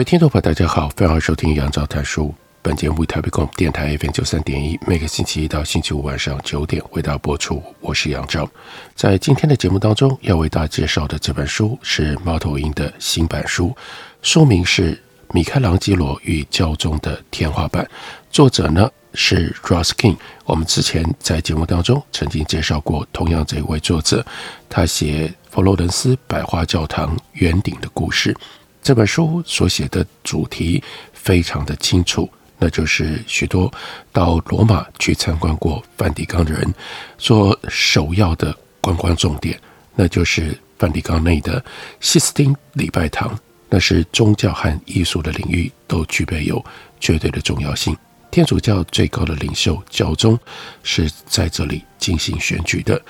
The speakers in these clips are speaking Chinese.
位听众朋友，大家好，欢迎收听杨照谈书。本节目台北广播电台 FM 九三点一，每个星期一到星期五晚上九点为大家播出。我是杨照，在今天的节目当中要为大家介绍的这本书是猫头鹰的新版书，书名是《米开朗基罗与教宗的天花板》，作者呢是 Ruskin。我们之前在节目当中曾经介绍过同样这位作者，他写佛罗伦斯百花教堂圆顶的故事。这本书所写的主题非常的清楚。那就是许多到罗马去参观过梵蒂冈的人所首要的观光重点，那就是梵蒂冈内的西斯丁礼拜堂，那是宗教和艺术的领域都具备有绝对的重要性。天主教最高的领袖教宗是在这里进行选举的，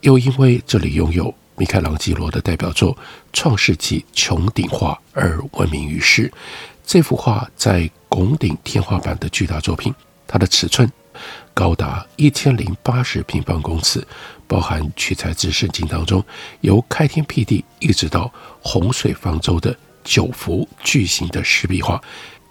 又因为这里拥有米开朗基罗的代表作《创世纪》穹顶画而闻名于世。这幅画在拱顶天花板的巨大作品，它的尺寸高达一千零八十平方公尺，包含取材自圣经当中由开天辟地一直到洪水方舟的九幅巨型的石壁画，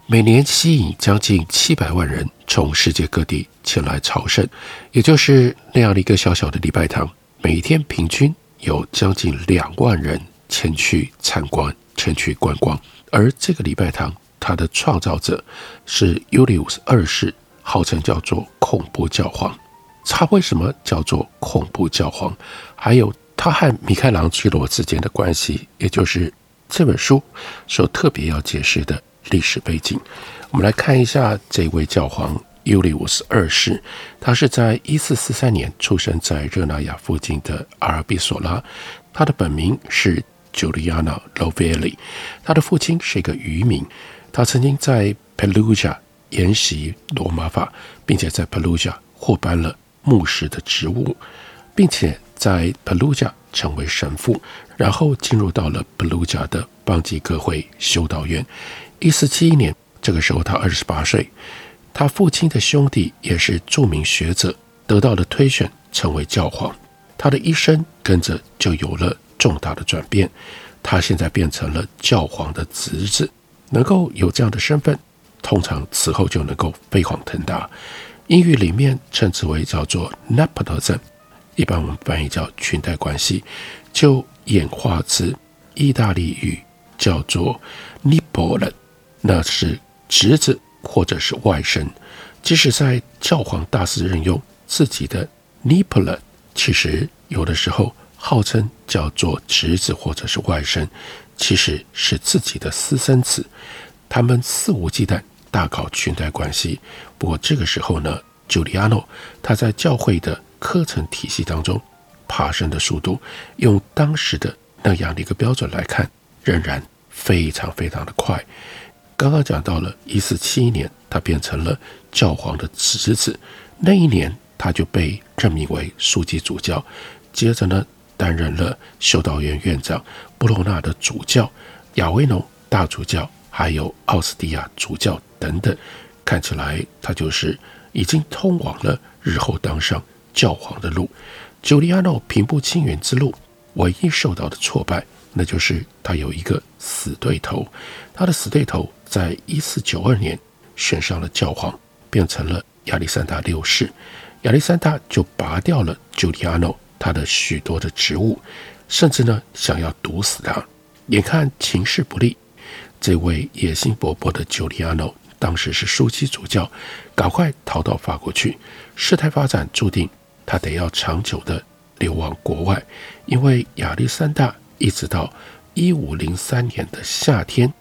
每年吸引将近七百万人从世界各地前来朝圣，也就是那样的一个小小的礼拜堂，每天平均有将近两万人前去参观、前去观光，而这个礼拜堂。它的创造者是尤利乌斯二世，号称叫做恐怖教皇。他为什么叫做恐怖教皇？还有他和米开朗基罗之间的关系，也就是这本书所特别要解释的历史背景。我们来看一下这位教皇尤利乌斯二世，他是在一四四三年出生在热那亚附近的阿尔比索拉，他的本名是 Giuliano Lovelli，他的父亲是一个渔民。他曾经在 Perugia 研习罗马法，并且在 Perugia 获颁了牧师的职务，并且在 Perugia 成为神父，然后进入到了 Perugia 的邦吉各会修道院。一四七一年，这个时候他二十八岁，他父亲的兄弟也是著名学者，得到了推选成为教皇。他的一生跟着就有了重大的转变，他现在变成了教皇的侄子。能够有这样的身份，通常此后就能够飞黄腾达。英语里面称之为叫做 Nepotism，一般我们翻译叫裙带关系，就演化自意大利语叫做 Nipola，那是侄子或者是外甥。即使在教皇大肆任用自己的 Nipola，其实有的时候号称叫做侄子或者是外甥。其实是自己的私生子，他们肆无忌惮大搞裙带关系。不过这个时候呢，Giuliano 他在教会的课程体系当中爬升的速度，用当时的那样的一个标准来看，仍然非常非常的快。刚刚讲到了一四七一年，他变成了教皇的侄子，那一年他就被任命为书记主教，接着呢。担任了修道院院长、布罗纳的主教、亚维农大主教，还有奥斯蒂亚主教等等。看起来他就是已经通往了日后当上教皇的路。久利安诺平步青云之路，唯一受到的挫败，那就是他有一个死对头。他的死对头在一四九二年选上了教皇，变成了亚历山大六世。亚历山大就拔掉了朱利安诺。他的许多的职务，甚至呢想要毒死他。眼看情势不利，这位野心勃勃的朱利安诺当时是枢机主教，赶快逃到法国去。事态发展注定他得要长久的流亡国外，因为亚历山大一直到一五零三年的夏天，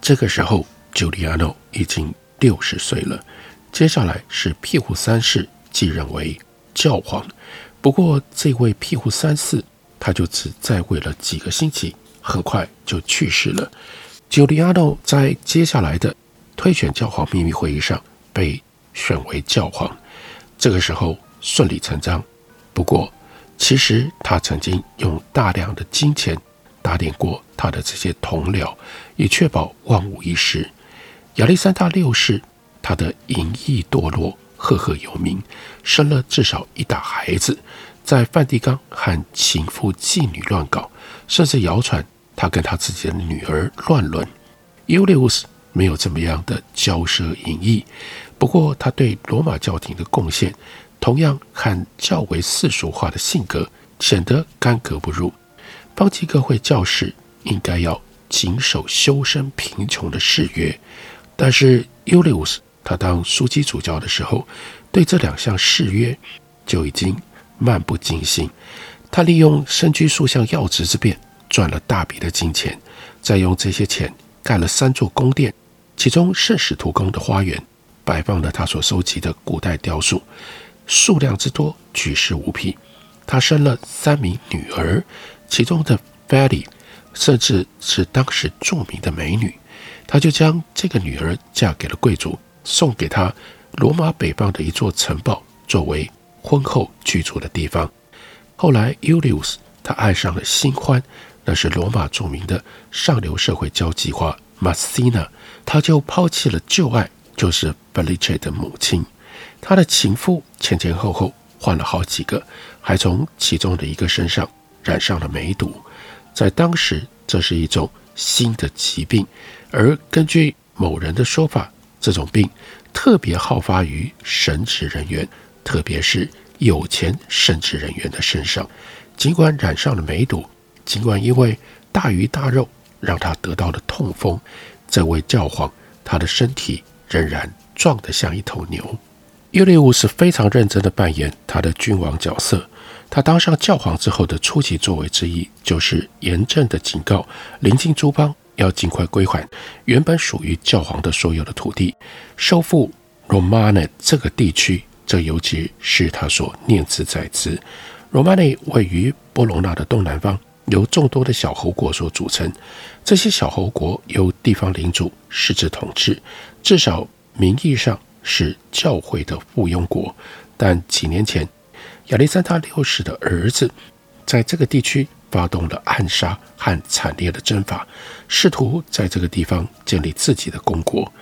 这个时候朱利安诺已经六十岁了。接下来是庇护三世继任为教皇。不过，这位庇护三世，他就只在位了几个星期，很快就去世了。Giuliano 在接下来的推选教皇秘密会议上被选为教皇，这个时候顺理成章。不过，其实他曾经用大量的金钱打点过他的这些同僚，以确保万无一失。亚历山大六世，他的淫逸堕落，赫赫有名，生了至少一打孩子，在梵蒂冈和情妇妓女乱搞，甚至谣传他跟他自己的女儿乱伦。尤利乌斯没有这么样的骄奢淫逸，不过他对罗马教廷的贡献，同样和较为世俗化的性格显得干戈不入。方济各会教士应该要谨守修身贫穷的誓约，但是尤利乌斯他当枢机主教的时候，对这两项誓约就已经漫不经心。他利用身居数项要职之便，赚了大笔的金钱，再用这些钱盖了三座宫殿，其中圣使徒宫的花园摆放了他所收集的古代雕塑，数量之多，举世无匹。他生了三名女儿，其中的 Feli 甚至是当时著名的美女。他就将这个女儿嫁给了贵族，送给他罗马北方的一座城堡作为婚后居住的地方。后来，Ulius 他爱上了新欢，那是罗马著名的上流社会交际花 masina，他就抛弃了旧爱，就是 Felice 的母亲。他的情妇前前后后换了好几个，还从其中的一个身上染上了梅毒。在当时，这是一种新的疾病，而根据某人的说法，这种病特别好发于神职人员，特别是有钱神职人员的身上。尽管染上了梅毒，尽管因为大鱼大肉让他得到了痛风，这位教皇他的身体仍然壮得像一头牛。尤利乌斯非常认真地扮演他的君王角色。他当上教皇之后的初期作为之一，就是严正地警告邻近诸邦要尽快归还原本属于教皇的所有的土地，收复 Romagna 这个地区。这尤其是他所念兹在兹。Romagna 位于波隆纳的东南方，由众多的小侯国所组成。这些小侯国由地方领主实质统治，至少名义上。是教会的附庸国，但几年前，亚历山大六世的儿子在这个地区发动了暗杀和惨烈的征伐，试图在这个地方建立自己的公国。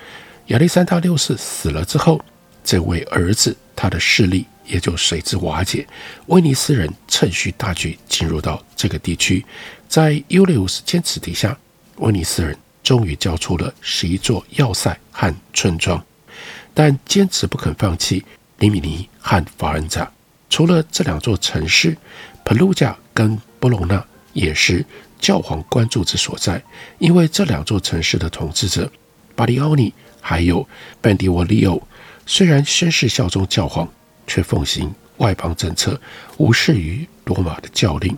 亚历山大六世死了之后，这位儿子他的势力也就随之瓦解。威尼斯人趁虚大举进入到这个地区，在尤利乌斯坚持底下，威尼斯人终于交出了十一座要塞和村庄。但坚持不肯放弃里米尼和法恩扎。除了这两座城市，普鲁贾跟波隆纳也是教皇关注之所在，因为这两座城市的统治者巴里奥尼还有本迪沃利欧，虽然宣誓效忠教皇，却奉行外邦政策，无视于罗马的教令，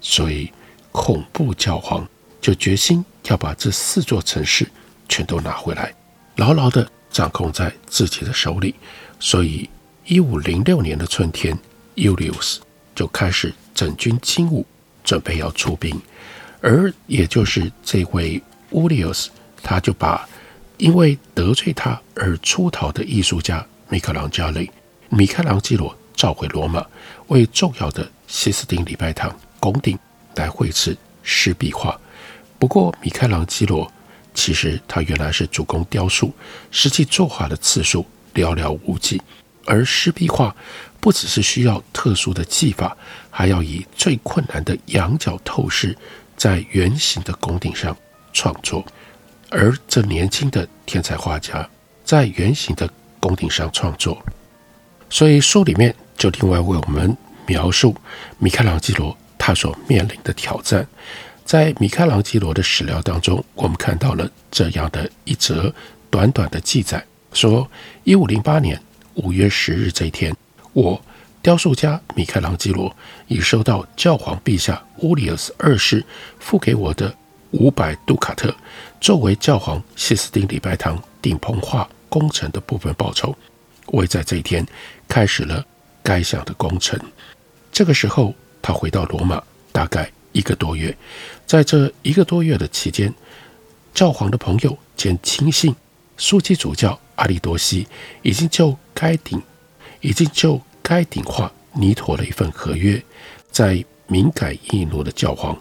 所以恐怖教皇就决心要把这四座城市全都拿回来，牢牢的。掌控在自己的手里，所以一五零六年的春天，，Ulius 就开始整军精武，准备要出兵。而也就是这位乌利乌斯，他就把因为得罪他而出逃的艺术家米开朗加雷、米开朗基罗召回罗马，为重要的西斯丁礼拜堂拱顶来绘制湿壁画。不过，米开朗基罗。其实他原来是主攻雕塑，实际作画的次数寥寥无几。而湿壁画不只是需要特殊的技法，还要以最困难的仰角透视，在圆形的拱顶上创作。而这年轻的天才画家在圆形的拱顶上创作，所以书里面就另外为我们描述米开朗基罗他所面临的挑战。在米开朗基罗的史料当中，我们看到了这样的一则短短的记载：说，一五零八年五月十日这一天，我雕塑家米开朗基罗已收到教皇陛下乌里尔斯二世付给我的五百杜卡特，作为教皇西斯丁礼拜堂顶棚画工程的部分报酬。我也在这一天开始了该项的工程。这个时候，他回到罗马。大概一个多月。在这一个多月的期间，教皇的朋友兼亲信枢机主教阿利多西已经就该顶已经就该顶化拟妥了一份合约，在敏感易怒的教皇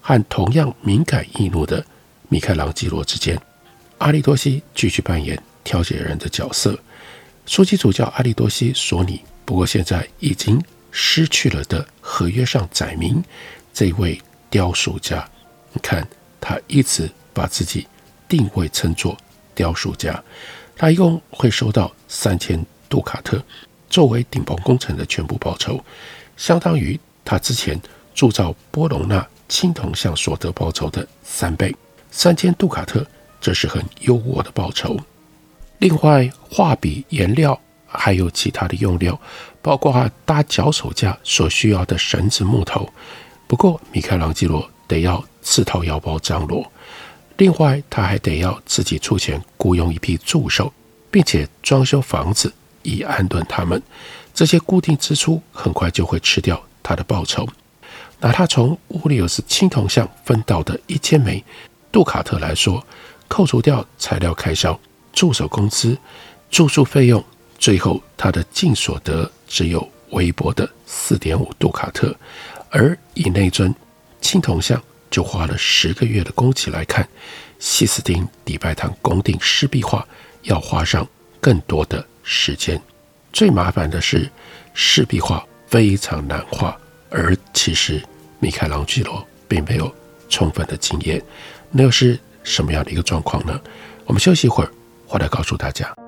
和同样敏感易怒的米开朗基罗之间，阿利多西继续扮演调解人的角色。枢机主教阿利多西索尼，不过现在已经失去了的合约上载明，这位雕塑家，你看他一直把自己定位称作雕塑家，他一共会收到三千杜卡特作为顶棚工程的全部报酬，相当于他之前铸造波隆纳青铜像所得报酬的三倍。三千杜卡特，这是很优渥的报酬。另外，画笔、颜料还有其他的用料，包括搭脚手架所需要的绳子、木头。不过，米开朗基罗得要自掏腰包张罗。另外，他还得要自己出钱雇佣一批助手，并且装修房子以安顿他们。这些固定支出很快就会吃掉他的报酬。拿他从乌里尔斯青铜像分到的一千枚杜卡特来说，扣除掉材料开销。助手工资、住宿费用，最后他的净所得只有微薄的四点五杜卡特，而以那尊青铜像就花了十个月的工期来看，西斯丁礼拜堂拱顶湿壁画要花上更多的时间。最麻烦的是，湿壁画非常难画，而其实米开朗基罗并没有充分的经验。那又是什么样的一个状况呢？我们休息一会儿。回来告诉大家。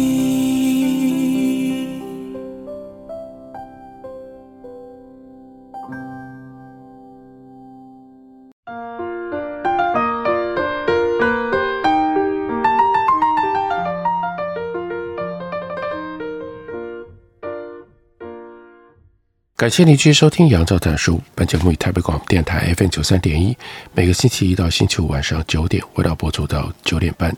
感谢您继续收听杨照谈书。本节目以台北广播电台 FM 九三点一，每个星期一到星期五晚上九点，为大家播出到九点半。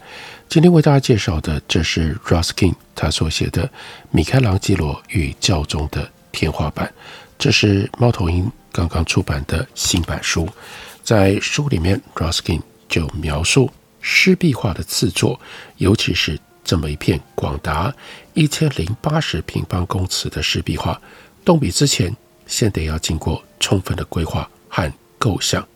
今天为大家介绍的，这是 Ruskin 他所写的《米开朗基罗与教宗的天花板》，这是猫头鹰刚刚出版的新版书。在书里面，Ruskin 就描述湿壁画的制作，尤其是这么一片广达一千零八十平方公尺的湿壁画。动笔之前，先得要经过充分的规划和构想，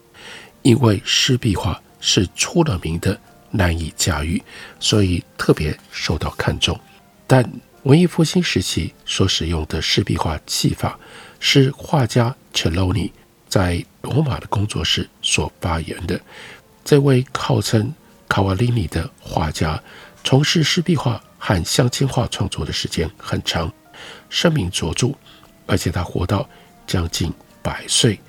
因为湿壁画是出了名的难以驾驭，所以特别受到看重。但文艺复兴时期所使用的湿壁画技法，是画家切洛尼在罗马的工作室所发源的。这位号称卡瓦利尼的画家，从事湿壁画和镶嵌画创作的时间很长，声名卓著。而且他活到将近百岁，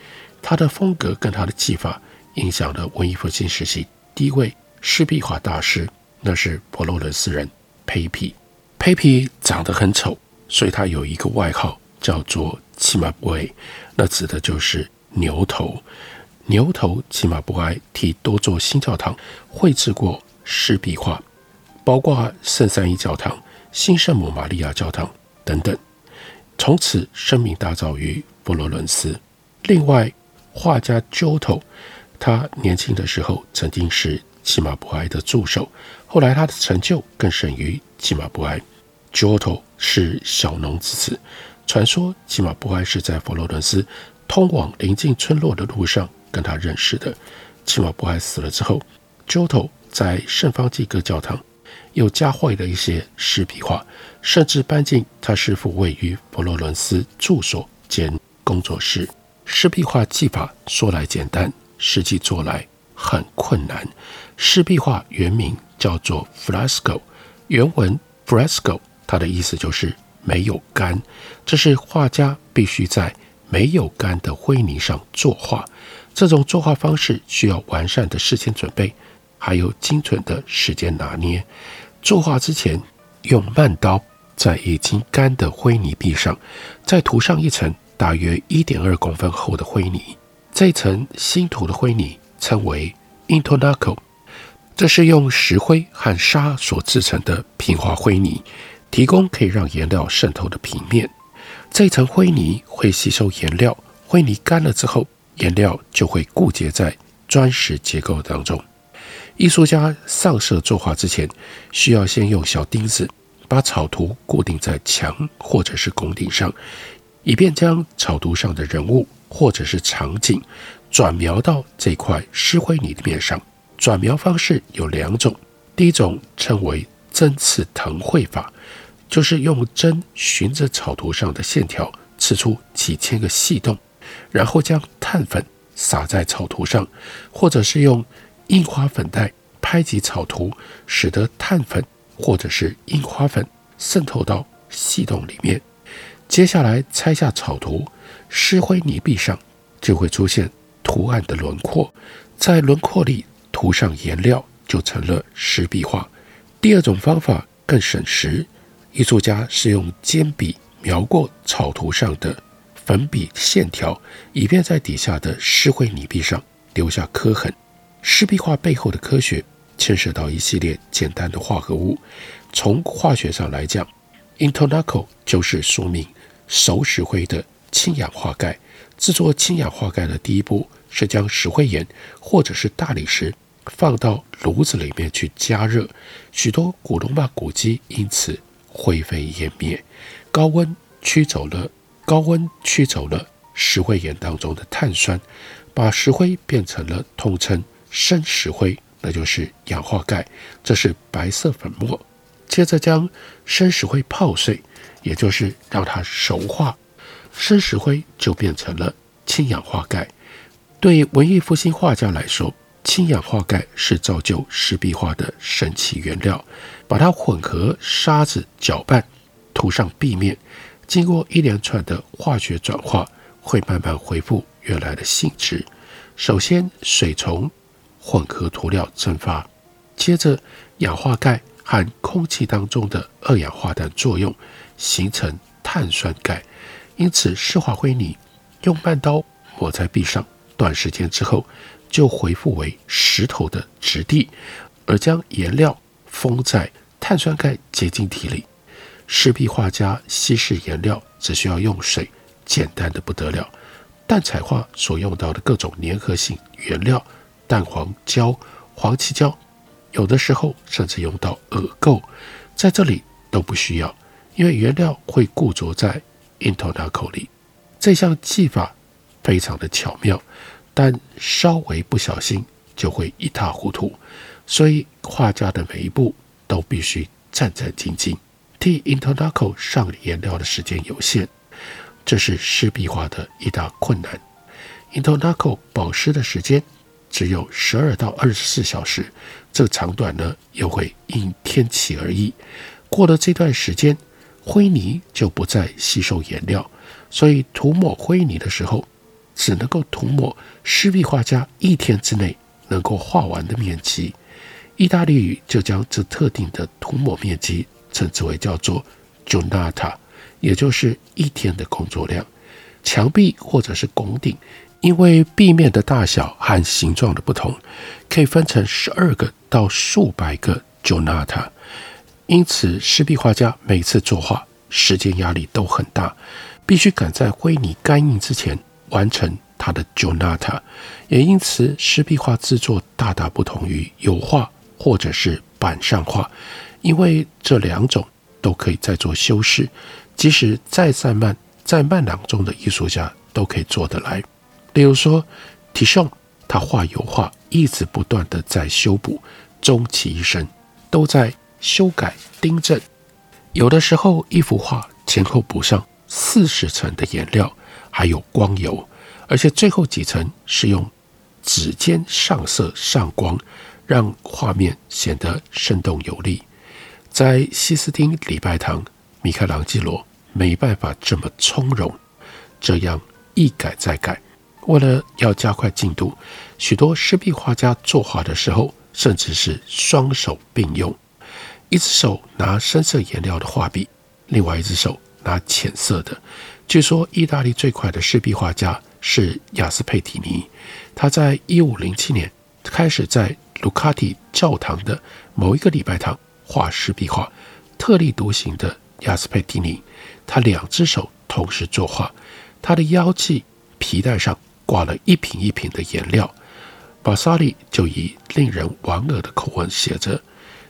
他的风格跟他的技法影响了文艺复兴时期第一位湿壁画大师，那是佛罗伦斯人佩皮。佩皮长得很丑，所以他有一个外号叫做“骑马不爱”，那指的就是牛头。牛头骑马不爱替多座新教堂绘制过湿壁画，包括圣三一教堂、新圣母玛利亚教堂等等。从此声名大噪于佛罗伦斯。另外，画家 Giotto，他年轻的时候曾经是起马不爱的助手，后来他的成就更胜于起马不爱。Giotto 是小农之子，传说起马不爱是在佛罗伦斯通往邻近村落的路上跟他认识的。起马不爱死了之后，Giotto 在圣方济各教堂又加绘了一些湿壁画，甚至搬进他师傅位于佛罗伦斯住所兼工作室。湿壁画技法说来简单，实际做来很困难。湿壁画原名叫做 fresco，原文 fresco，它的意思就是没有干，这是画家必须在没有干的灰泥上作画。这种作画方式需要完善的事先准备，还有精准的时间拿捏。作画之前，用慢刀在已经干的灰泥壁上再涂上一层。大约一点二公分厚的灰泥，这层新涂的灰泥称为 intonaco，这是用石灰和沙所制成的平滑灰泥，提供可以让颜料渗透的平面。这层灰泥会吸收颜料，灰泥干了之后，颜料就会固结在砖石结构当中。艺术家上色作画之前，需要先用小钉子把草图固定在墙或者是拱顶上。以便将草图上的人物或者是场景转描到这块石灰泥的面上。转描方式有两种，第一种称为针刺藤绘法，就是用针循着草图上的线条刺出几千个细洞，然后将碳粉撒在草图上，或者是用印花粉袋拍击草图，使得碳粉或者是印花粉渗透到细洞里面。接下来拆下草图，湿灰泥壁上就会出现图案的轮廓，在轮廓里涂上颜料，就成了湿壁画。第二种方法更省时，艺术家是用尖笔描过草图上的粉笔线条，以便在底下的湿灰泥壁上留下刻痕。湿壁画背后的科学牵涉到一系列简单的化合物，从化学上来讲，intonaco 就是说明。熟石灰的氢氧化钙，制作氢氧化钙的第一步是将石灰岩或者是大理石放到炉子里面去加热，许多古罗马古迹因此灰飞烟灭。高温驱走了高温驱走了石灰岩当中的碳酸，把石灰变成了通称生石灰，那就是氧化钙，这是白色粉末。接着将生石灰泡碎。也就是让它熟化，生石灰就变成了氢氧化钙。对文艺复兴画家来说，氢氧化钙是造就湿壁画的神奇原料。把它混合沙子搅拌，涂上壁面，经过一连串的化学转化，会慢慢恢复原来的性质。首先，水从混合涂料蒸发，接着氧化钙和空气当中的二氧化碳作用。形成碳酸钙，因此湿滑灰泥用半刀抹在壁上，短时间之后就恢复为石头的质地，而将颜料封在碳酸钙结晶体里。湿壁画家稀释颜料只需要用水，简单的不得了。蛋彩画所用到的各种粘合性原料，蛋黄胶、黄漆胶，有的时候甚至用到耳垢，在这里都不需要。因为原料会固着在 intonaco 里，这项技法非常的巧妙，但稍微不小心就会一塌糊涂，所以画家的每一步都必须战战兢兢。替 intonaco 上颜料的时间有限，这是湿壁画的一大困难。intonaco 保湿的时间只有十二到二十四小时，这长短呢又会因天气而异。过了这段时间，灰泥就不再吸收颜料，所以涂抹灰泥的时候，只能够涂抹湿壁画家一天之内能够画完的面积。意大利语就将这特定的涂抹面积称之为叫做 Jonata，也就是一天的工作量。墙壁或者是拱顶，因为壁面的大小和形状的不同，可以分成十二个到数百个 Jonata。因此，湿壁画家每次作画时间压力都很大，必须赶在灰泥干硬之前完成他的 Jonata。也因此，湿壁画制作大大不同于油画或者是板上画，因为这两种都可以再做修饰，即使再散漫。再慢郎中的艺术家都可以做得来，例如说，提尚他画油画一直不断的在修补，终其一生都在修改订正。有的时候一幅画前后补上四十层的颜料，还有光油，而且最后几层是用指尖上色上光，让画面显得生动有力。在西斯汀礼拜堂，米开朗基罗。没办法这么从容，这样一改再改。为了要加快进度，许多湿壁画家作画的时候，甚至是双手并用，一只手拿深色颜料的画笔，另外一只手拿浅色的。据说，意大利最快的湿壁画家是亚斯佩提尼，他在一五零七年开始在卢卡蒂教堂的某一个礼拜堂画湿壁画，特立独行的亚斯佩提尼。他两只手同时作画，他的腰际皮带上挂了一瓶一瓶的颜料。巴萨利就以令人莞尔的口吻写着：“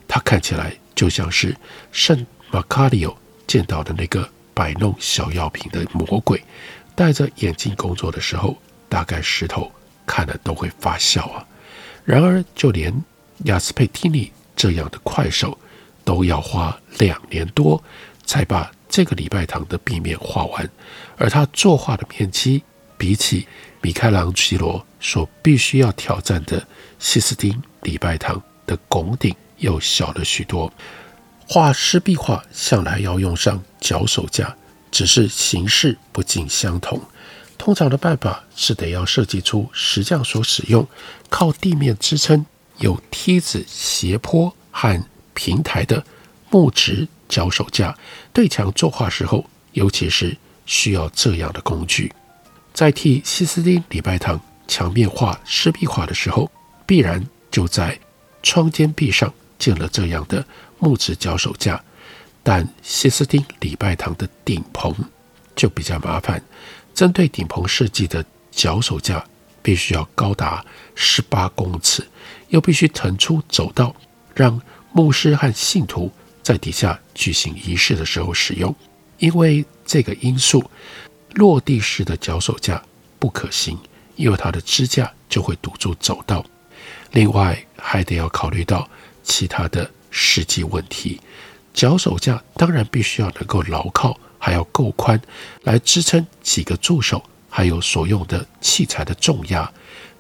他看起来就像是圣马卡里奥见到的那个摆弄小药瓶的魔鬼，戴着眼镜工作的时候，大概石头看了都会发笑啊。”然而，就连亚斯佩提尼这样的快手，都要花两年多才把。这个礼拜堂的壁面画完，而他作画的面积比起米开朗基罗所必须要挑战的西斯汀礼拜堂的拱顶又小了许多。画湿壁画向来要用上脚手架，只是形式不尽相同。通常的办法是得要设计出石匠所使用靠地面支撑、有梯子、斜坡和平台的木质。脚手架对墙作画时候，尤其是需要这样的工具。在替西斯汀礼拜堂墙面画湿壁画的时候，必然就在窗间壁上建了这样的木质脚手架。但西斯汀礼拜堂的顶棚就比较麻烦，针对顶棚设计的脚手架必须要高达十八公尺，又必须腾出走道，让牧师和信徒。在底下举行仪式的时候使用，因为这个因素，落地式的脚手架不可行，因为它的支架就会堵住走道。另外，还得要考虑到其他的实际问题。脚手架当然必须要能够牢靠，还要够宽，来支撑几个助手，还有所用的器材的重压。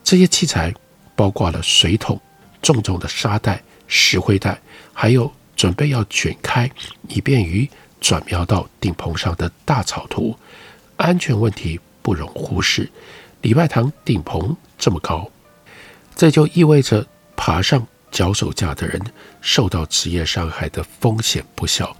这些器材包括了水桶、重重的沙袋、石灰袋，还有。准备要卷开，以便于转瞄到顶棚上的大草图。安全问题不容忽视。礼拜堂顶棚这么高，这就意味着爬上脚手架的人受到职业伤害的风险不小。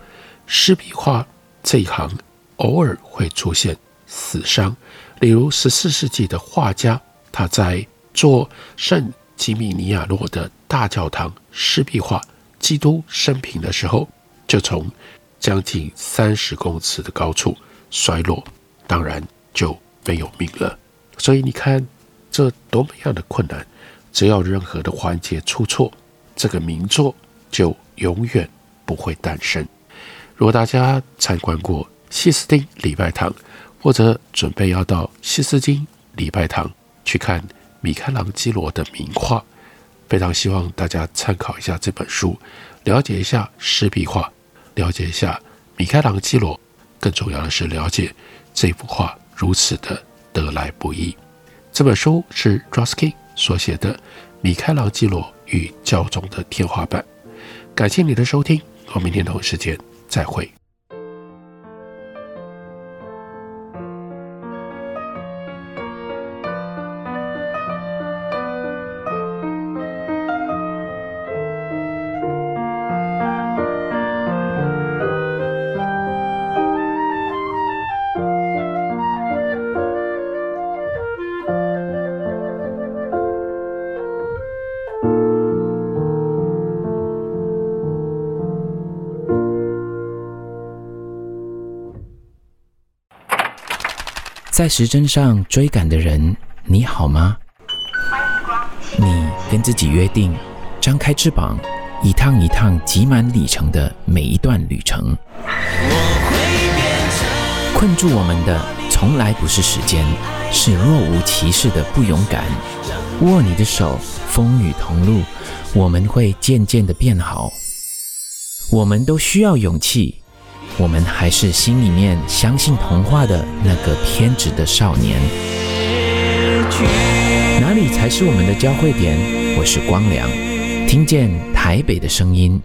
湿壁画这一行偶尔会出现死伤，例如十四世纪的画家，他在做圣吉米尼亚诺的大教堂湿壁画。基督生平的时候，就从将近三十公尺的高处摔落，当然就没有命了。所以你看，这多么样的困难！只要任何的环节出错，这个名作就永远不会诞生。如果大家参观过西斯汀礼拜堂，或者准备要到西斯汀礼拜堂去看米开朗基罗的名画，非常希望大家参考一下这本书，了解一下湿壁画，了解一下米开朗基罗，更重要的是了解这幅画如此的得来不易。这本书是 d r o s k i n 所写的《米开朗基罗与教宗的天花板》。感谢你的收听，我们明天同一时间再会。在时针上追赶的人，你好吗？你跟自己约定，张开翅膀，一趟一趟挤满里程的每一段旅程。困住我们的从来不是时间，是若无其事的不勇敢。握你的手，风雨同路，我们会渐渐的变好。我们都需要勇气。我们还是心里面相信童话的那个偏执的少年。哪里才是我们的交汇点？我是光良，听见台北的声音。